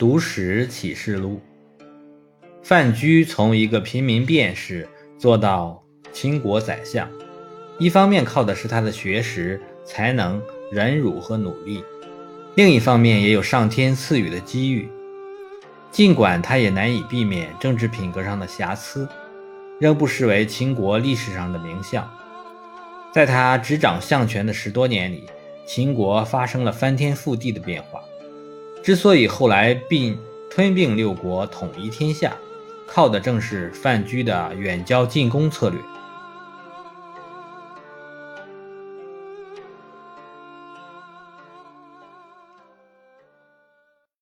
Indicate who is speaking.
Speaker 1: 读史启示录。范雎从一个平民变士做到秦国宰相，一方面靠的是他的学识、才能、忍辱和努力，另一方面也有上天赐予的机遇。尽管他也难以避免政治品格上的瑕疵，仍不失为秦国历史上的名相。在他执掌相权的十多年里，秦国发生了翻天覆地的变化。之所以后来并吞并六国，统一天下，靠的正是范雎的远交近攻策略。